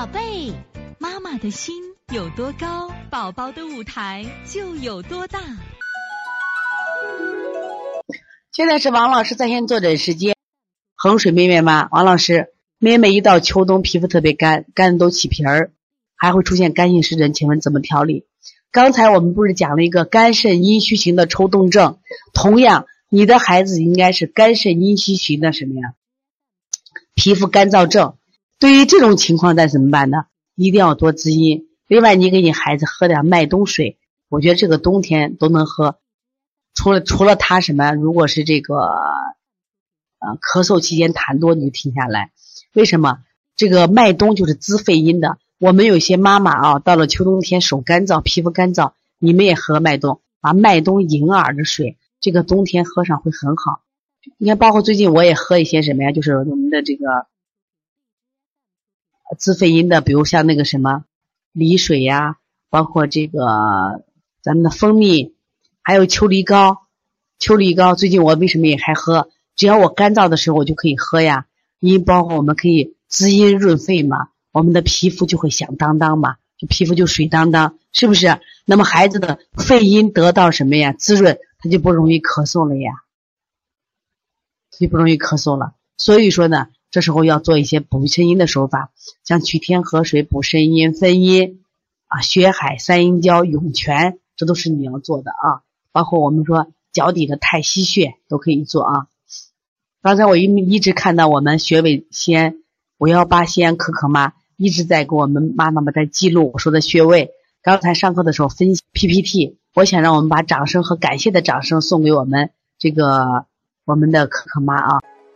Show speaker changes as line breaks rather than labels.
宝贝，妈妈的心有多高，宝宝的舞台就有多大。
现在是王老师在线坐诊时间。衡水妹妹吗？王老师，妹妹一到秋冬皮肤特别干，干的都起皮儿，还会出现干性湿疹，请问怎么调理？刚才我们不是讲了一个肝肾阴虚型的抽动症，同样，你的孩子应该是肝肾阴虚型的什么呀？皮肤干燥症。对于这种情况，该怎么办呢？一定要多滋阴。另外，你给你孩子喝点麦冬水，我觉得这个冬天都能喝。除了除了他什么，如果是这个，呃，咳嗽期间痰多，你就停下来。为什么？这个麦冬就是滋肺阴的。我们有些妈妈啊，到了秋冬天手干燥、皮肤干燥，你们也喝麦冬，把麦冬银耳的水，这个冬天喝上会很好。你看，包括最近我也喝一些什么呀？就是我们的这个。滋肺阴的，比如像那个什么梨水呀，包括这个咱们的蜂蜜，还有秋梨膏。秋梨膏最近我为什么也还喝？只要我干燥的时候，我就可以喝呀。因包括我们可以滋阴润肺嘛，我们的皮肤就会响当当嘛，就皮肤就水当当，是不是？那么孩子的肺阴得到什么呀？滋润，他就不容易咳嗽了呀，就不容易咳嗽了。所以说呢。这时候要做一些补肾阴的手法，像取天河水补肾阴、分阴啊，血海三阴交、涌泉，这都是你要做的啊。包括我们说脚底的太溪穴都可以做啊。刚才我一一直看到我们穴位先五幺八西安可可妈一直在给我们妈妈们在记录我说的穴位。刚才上课的时候分 PPT，我想让我们把掌声和感谢的掌声送给我们这个我们的可可妈啊。